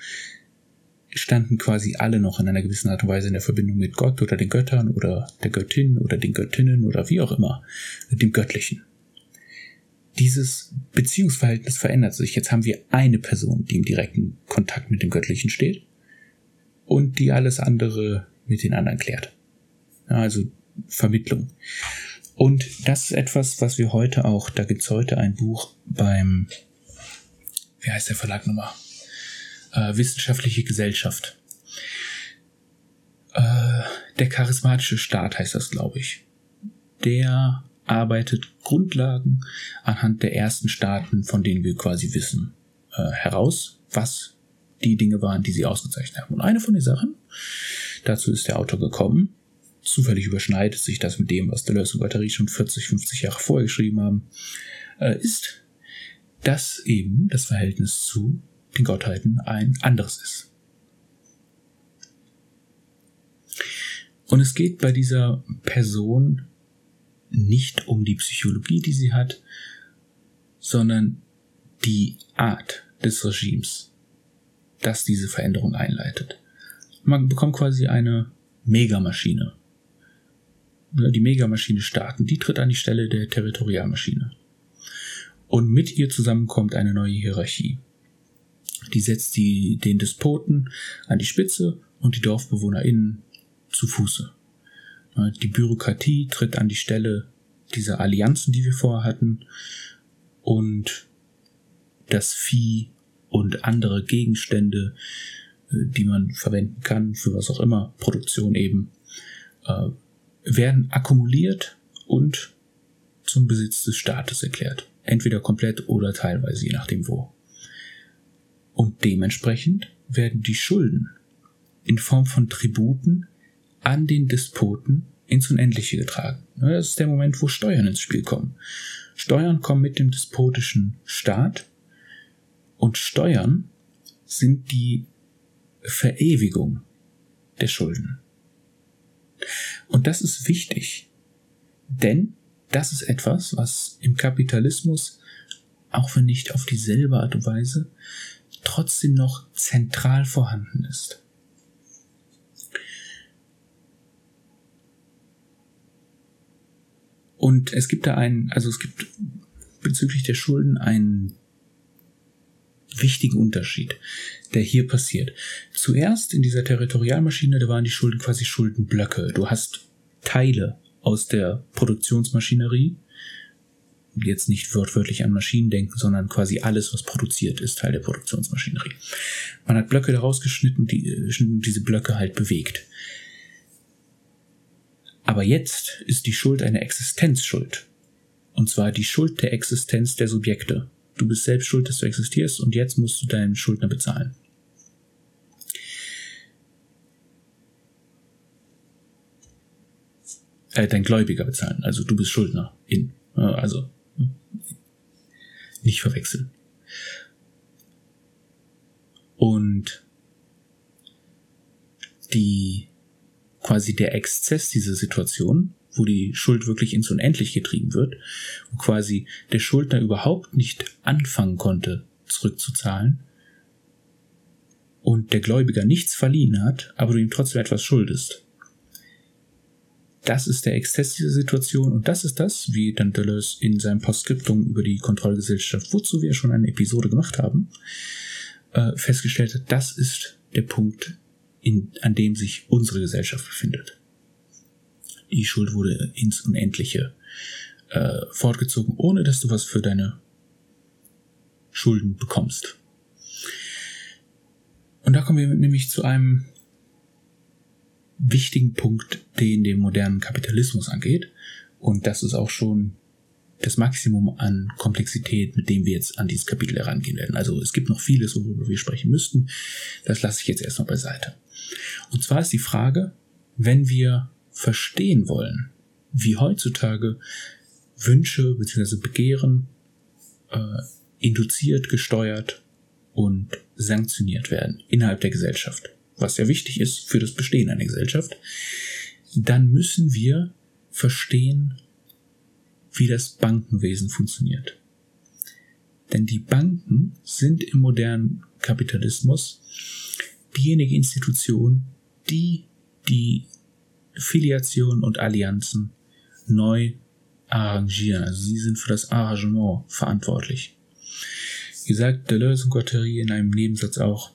standen quasi alle noch in einer gewissen Art und Weise in der Verbindung mit Gott oder den Göttern oder der Göttin oder den Göttinnen oder wie auch immer, dem Göttlichen dieses Beziehungsverhältnis verändert sich. Jetzt haben wir eine Person, die im direkten Kontakt mit dem Göttlichen steht und die alles andere mit den anderen klärt. Also Vermittlung. Und das ist etwas, was wir heute auch, da gibt's heute ein Buch beim, wie heißt der Verlag nochmal? Äh, Wissenschaftliche Gesellschaft. Äh, der charismatische Staat heißt das, glaube ich. Der arbeitet Grundlagen anhand der ersten Staaten, von denen wir quasi wissen, äh, heraus, was die Dinge waren, die sie ausgezeichnet haben. Und eine von den Sachen, dazu ist der Autor gekommen, zufällig überschneidet sich das mit dem, was Deleuze und Guattari schon 40, 50 Jahre vorher geschrieben haben, äh, ist, dass eben das Verhältnis zu den Gottheiten ein anderes ist. Und es geht bei dieser Person nicht um die Psychologie, die sie hat, sondern die Art des Regimes, das diese Veränderung einleitet. Man bekommt quasi eine Megamaschine. Die Megamaschine starten, die tritt an die Stelle der Territorialmaschine. Und mit ihr zusammenkommt eine neue Hierarchie. Die setzt die, den Despoten an die Spitze und die DorfbewohnerInnen zu Fuße. Die Bürokratie tritt an die Stelle dieser Allianzen, die wir vorher hatten. Und das Vieh und andere Gegenstände, äh, die man verwenden kann, für was auch immer, Produktion eben, äh, werden akkumuliert und zum Besitz des Staates erklärt. Entweder komplett oder teilweise, je nachdem wo. Und dementsprechend werden die Schulden in Form von Tributen an den Despoten ins Unendliche getragen. Das ist der Moment, wo Steuern ins Spiel kommen. Steuern kommen mit dem despotischen Staat und Steuern sind die Verewigung der Schulden. Und das ist wichtig, denn das ist etwas, was im Kapitalismus, auch wenn nicht auf dieselbe Art und Weise, trotzdem noch zentral vorhanden ist. Und es gibt da einen, also es gibt bezüglich der Schulden einen wichtigen Unterschied, der hier passiert. Zuerst in dieser Territorialmaschine, da waren die Schulden quasi Schuldenblöcke. Du hast Teile aus der Produktionsmaschinerie, jetzt nicht wortwörtlich an Maschinen denken, sondern quasi alles, was produziert ist, Teil der Produktionsmaschinerie. Man hat Blöcke daraus geschnitten, die, äh, diese Blöcke halt bewegt. Aber jetzt ist die Schuld eine Existenzschuld. Und zwar die Schuld der Existenz der Subjekte. Du bist selbst schuld, dass du existierst und jetzt musst du deinen Schuldner bezahlen. Äh, dein Gläubiger bezahlen. Also du bist Schuldner. In. Also nicht verwechseln. Und die quasi der Exzess dieser Situation, wo die Schuld wirklich ins Unendlich getrieben wird, wo quasi der Schuldner überhaupt nicht anfangen konnte, zurückzuzahlen und der Gläubiger nichts verliehen hat, aber du ihm trotzdem etwas schuldest. Das ist der Exzess dieser Situation und das ist das, wie dann Deleuze in seinem Postskriptum über die Kontrollgesellschaft, wozu wir schon eine Episode gemacht haben, äh, festgestellt hat, das ist der Punkt, in, an dem sich unsere Gesellschaft befindet. Die Schuld wurde ins Unendliche äh, fortgezogen, ohne dass du was für deine Schulden bekommst. Und da kommen wir nämlich zu einem wichtigen Punkt, den den modernen Kapitalismus angeht. Und das ist auch schon das Maximum an Komplexität, mit dem wir jetzt an dieses Kapitel herangehen werden. Also es gibt noch vieles, worüber wir sprechen müssten. Das lasse ich jetzt erstmal beiseite. Und zwar ist die Frage, wenn wir verstehen wollen, wie heutzutage Wünsche bzw. Begehren äh, induziert, gesteuert und sanktioniert werden innerhalb der Gesellschaft, was ja wichtig ist für das Bestehen einer Gesellschaft, dann müssen wir verstehen, wie das Bankenwesen funktioniert. Denn die Banken sind im modernen Kapitalismus diejenige Institution, die die Filiation und Allianzen neu arrangieren. Also sie sind für das Arrangement verantwortlich. Wie gesagt, Deleuze und Guattari in einem Nebensatz auch,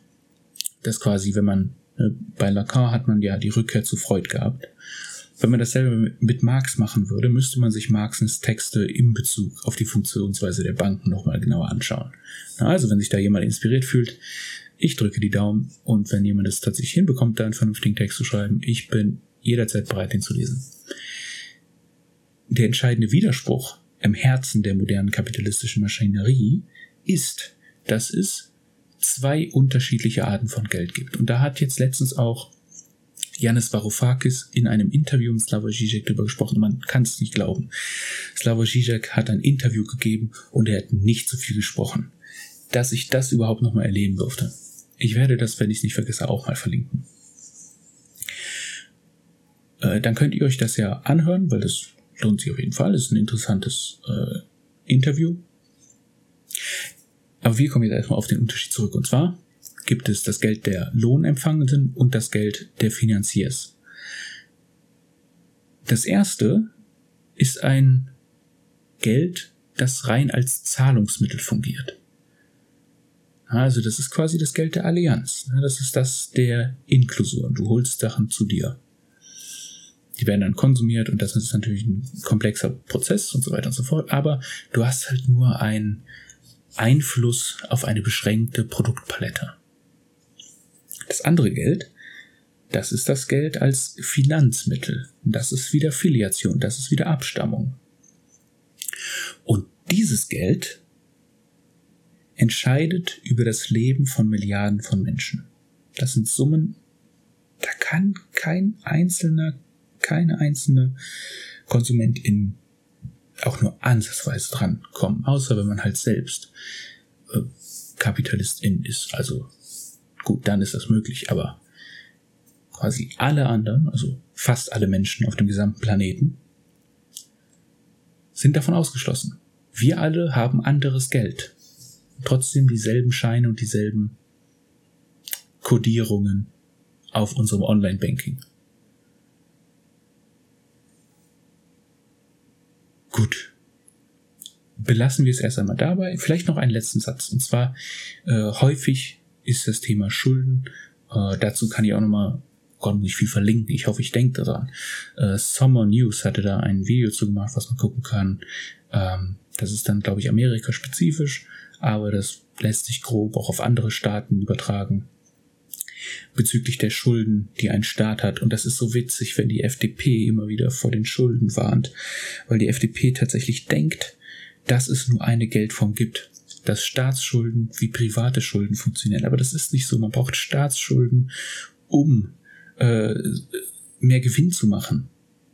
dass quasi, wenn man, ne, bei Lacan hat man ja die Rückkehr zu Freud gehabt. Wenn man dasselbe mit Marx machen würde, müsste man sich Marxens Texte im Bezug auf die Funktionsweise der Banken nochmal genauer anschauen. Also, wenn sich da jemand inspiriert fühlt, ich drücke die Daumen und wenn jemand es tatsächlich hinbekommt, da einen vernünftigen Text zu schreiben, ich bin jederzeit bereit, ihn zu lesen. Der entscheidende Widerspruch im Herzen der modernen kapitalistischen Maschinerie ist, dass es zwei unterschiedliche Arten von Geld gibt. Und da hat jetzt letztens auch Janis Varoufakis in einem Interview mit Slavoj Žižek darüber gesprochen. Man kann es nicht glauben. Slavoj Žižek hat ein Interview gegeben und er hat nicht so viel gesprochen. Dass ich das überhaupt nochmal erleben durfte. Ich werde das, wenn ich es nicht vergesse, auch mal verlinken. Äh, dann könnt ihr euch das ja anhören, weil das lohnt sich auf jeden Fall. Das ist ein interessantes äh, Interview. Aber wir kommen jetzt erstmal auf den Unterschied zurück. Und zwar gibt es das Geld der Lohnempfangenden und das Geld der Finanziers. Das erste ist ein Geld, das rein als Zahlungsmittel fungiert. Also das ist quasi das Geld der Allianz. Das ist das der Inklusur. Du holst Sachen zu dir. Die werden dann konsumiert und das ist natürlich ein komplexer Prozess und so weiter und so fort. Aber du hast halt nur einen Einfluss auf eine beschränkte Produktpalette. Das andere Geld, das ist das Geld als Finanzmittel. Das ist wieder Filiation, das ist wieder Abstammung. Und dieses Geld entscheidet über das Leben von Milliarden von Menschen. Das sind Summen, da kann kein einzelner, keine einzelne Konsumentin auch nur ansatzweise dran kommen, außer wenn man halt selbst äh, Kapitalistin ist. Also gut, dann ist das möglich, aber quasi alle anderen, also fast alle Menschen auf dem gesamten Planeten, sind davon ausgeschlossen. Wir alle haben anderes Geld trotzdem dieselben Scheine und dieselben Codierungen auf unserem Online-Banking. Gut. Belassen wir es erst einmal dabei. Vielleicht noch einen letzten Satz. Und zwar, äh, häufig ist das Thema Schulden. Äh, dazu kann ich auch nochmal, Gott, muss ich viel verlinken. Ich hoffe, ich denke daran. Äh, Summer News hatte da ein Video zu gemacht, was man gucken kann. Ähm, das ist dann, glaube ich, Amerika-spezifisch aber das lässt sich grob auch auf andere Staaten übertragen. Bezüglich der Schulden, die ein Staat hat. Und das ist so witzig, wenn die FDP immer wieder vor den Schulden warnt, weil die FDP tatsächlich denkt, dass es nur eine Geldform gibt, dass Staatsschulden wie private Schulden funktionieren. Aber das ist nicht so. Man braucht Staatsschulden, um äh, mehr Gewinn zu machen,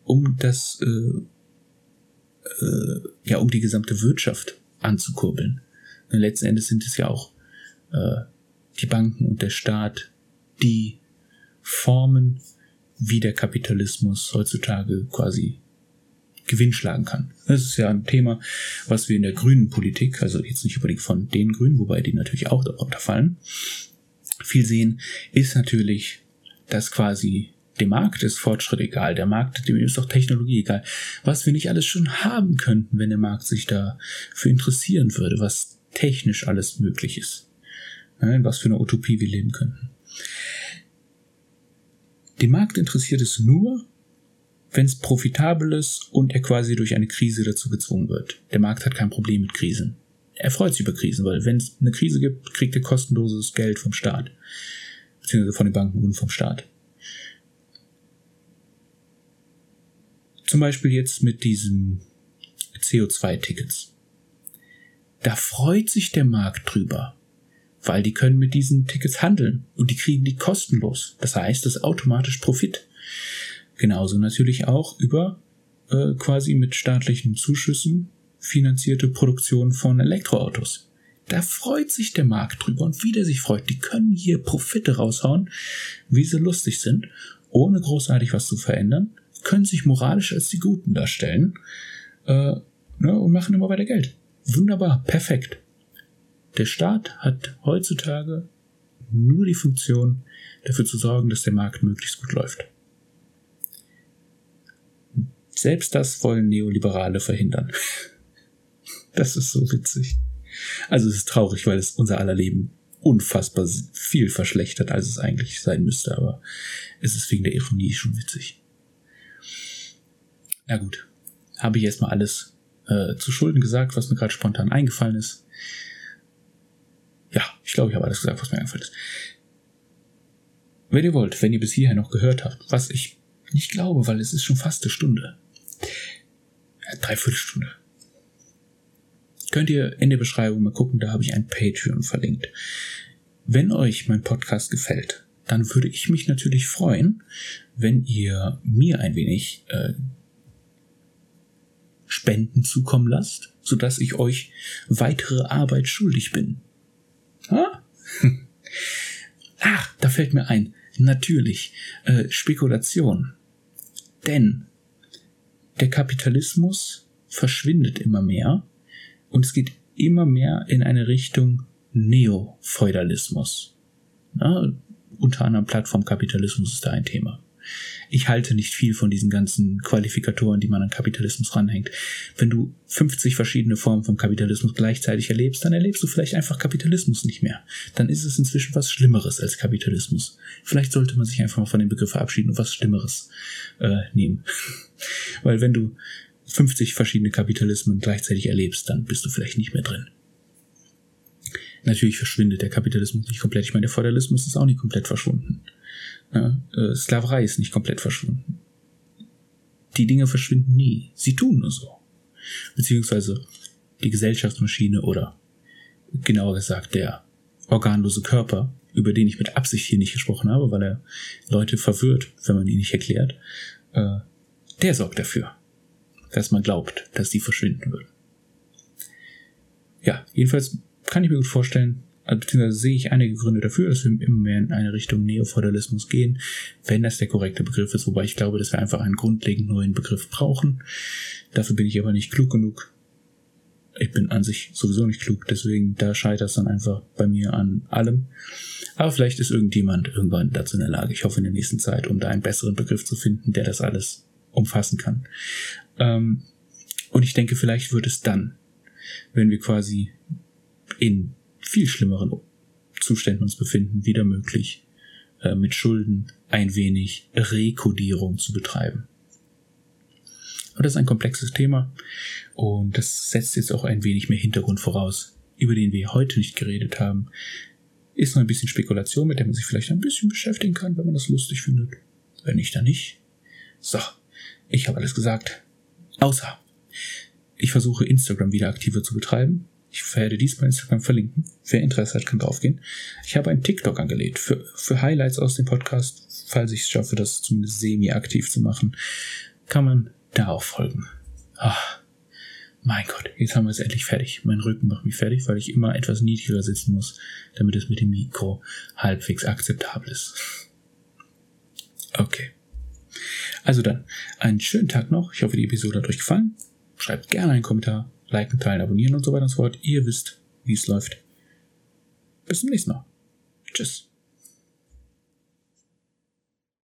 um das, äh, äh, ja, um die gesamte Wirtschaft anzukurbeln. Und letzten Endes sind es ja auch äh, die Banken und der Staat, die formen, wie der Kapitalismus heutzutage quasi Gewinn schlagen kann. Das ist ja ein Thema, was wir in der grünen Politik, also jetzt nicht unbedingt von den Grünen, wobei die natürlich auch darunter fallen, viel sehen, ist natürlich, dass quasi dem Markt ist Fortschritt egal, der Markt, dem ist auch Technologie egal. Was wir nicht alles schon haben könnten, wenn der Markt sich dafür interessieren würde, was technisch alles möglich ist. Was für eine Utopie wir leben könnten. Den Markt interessiert es nur, wenn es profitabel ist und er quasi durch eine Krise dazu gezwungen wird. Der Markt hat kein Problem mit Krisen. Er freut sich über Krisen, weil wenn es eine Krise gibt, kriegt er kostenloses Geld vom Staat. Beziehungsweise von den Banken und vom Staat. Zum Beispiel jetzt mit diesen CO2-Tickets. Da freut sich der Markt drüber, weil die können mit diesen Tickets handeln und die kriegen die kostenlos. Das heißt, das ist automatisch Profit. Genauso natürlich auch über äh, quasi mit staatlichen Zuschüssen finanzierte Produktion von Elektroautos. Da freut sich der Markt drüber und wie der sich freut. Die können hier Profite raushauen, wie sie lustig sind, ohne großartig was zu verändern, können sich moralisch als die Guten darstellen äh, ne, und machen immer weiter Geld. Wunderbar, perfekt. Der Staat hat heutzutage nur die Funktion, dafür zu sorgen, dass der Markt möglichst gut läuft. Selbst das wollen Neoliberale verhindern. Das ist so witzig. Also es ist traurig, weil es unser aller Leben unfassbar viel verschlechtert, als es eigentlich sein müsste, aber es ist wegen der Ironie schon witzig. Na gut, habe ich erstmal alles äh, zu Schulden gesagt, was mir gerade spontan eingefallen ist. Ja, ich glaube, ich habe alles gesagt, was mir eingefallen ist. Wenn ihr wollt, wenn ihr bis hierher noch gehört habt, was ich nicht glaube, weil es ist schon fast eine Stunde. Ja, dreiviertel Stunde könnt ihr in der Beschreibung mal gucken, da habe ich ein Patreon verlinkt. Wenn euch mein Podcast gefällt, dann würde ich mich natürlich freuen, wenn ihr mir ein wenig äh, Spenden zukommen lasst, sodass ich euch weitere Arbeit schuldig bin. Ha? Ach, da fällt mir ein. Natürlich, äh, Spekulation. Denn der Kapitalismus verschwindet immer mehr und es geht immer mehr in eine Richtung Neofeudalismus. Ja, unter anderem Plattformkapitalismus ist da ein Thema. Ich halte nicht viel von diesen ganzen Qualifikatoren, die man an Kapitalismus ranhängt. Wenn du 50 verschiedene Formen von Kapitalismus gleichzeitig erlebst, dann erlebst du vielleicht einfach Kapitalismus nicht mehr. Dann ist es inzwischen was Schlimmeres als Kapitalismus. Vielleicht sollte man sich einfach mal von dem Begriff verabschieden und was Schlimmeres äh, nehmen. Weil wenn du 50 verschiedene Kapitalismen gleichzeitig erlebst, dann bist du vielleicht nicht mehr drin. Natürlich verschwindet der Kapitalismus nicht komplett. Ich meine, der Feudalismus ist auch nicht komplett verschwunden. Ja, äh, Sklaverei ist nicht komplett verschwunden. Die Dinge verschwinden nie. Sie tun nur so. Beziehungsweise die Gesellschaftsmaschine oder genauer gesagt der organlose Körper, über den ich mit Absicht hier nicht gesprochen habe, weil er Leute verwirrt, wenn man ihn nicht erklärt, äh, der sorgt dafür dass man glaubt, dass die verschwinden würden. Ja, jedenfalls kann ich mir gut vorstellen, beziehungsweise sehe ich einige Gründe dafür, dass wir immer mehr in eine Richtung Neofeudalismus gehen, wenn das der korrekte Begriff ist, wobei ich glaube, dass wir einfach einen grundlegend neuen Begriff brauchen. Dafür bin ich aber nicht klug genug. Ich bin an sich sowieso nicht klug, deswegen da scheitert es dann einfach bei mir an allem. Aber vielleicht ist irgendjemand irgendwann dazu in der Lage, ich hoffe in der nächsten Zeit, um da einen besseren Begriff zu finden, der das alles umfassen kann. Ähm, und ich denke, vielleicht wird es dann, wenn wir quasi in viel schlimmeren Zuständen uns befinden, wieder möglich, äh, mit Schulden ein wenig Rekodierung zu betreiben. Aber das ist ein komplexes Thema und das setzt jetzt auch ein wenig mehr Hintergrund voraus, über den wir heute nicht geredet haben. Ist noch ein bisschen Spekulation, mit der man sich vielleicht ein bisschen beschäftigen kann, wenn man das lustig findet. Wenn nicht, dann nicht. So, ich habe alles gesagt. Außer, ich versuche Instagram wieder aktiver zu betreiben. Ich werde dies bei Instagram verlinken. Wer Interesse hat, kann draufgehen. Ich habe einen TikTok angelegt für, für Highlights aus dem Podcast. Falls ich es schaffe, das zumindest semi-aktiv zu machen, kann man da auch folgen. Ach, Mein Gott, jetzt haben wir es endlich fertig. Mein Rücken macht mich fertig, weil ich immer etwas niedriger sitzen muss, damit es mit dem Mikro halbwegs akzeptabel ist. Okay. Also dann, einen schönen Tag noch. Ich hoffe, die Episode hat euch gefallen. Schreibt gerne einen Kommentar, liken, teilen, abonnieren und so weiter und so fort. Ihr wisst, wie es läuft. Bis zum nächsten Mal. Tschüss.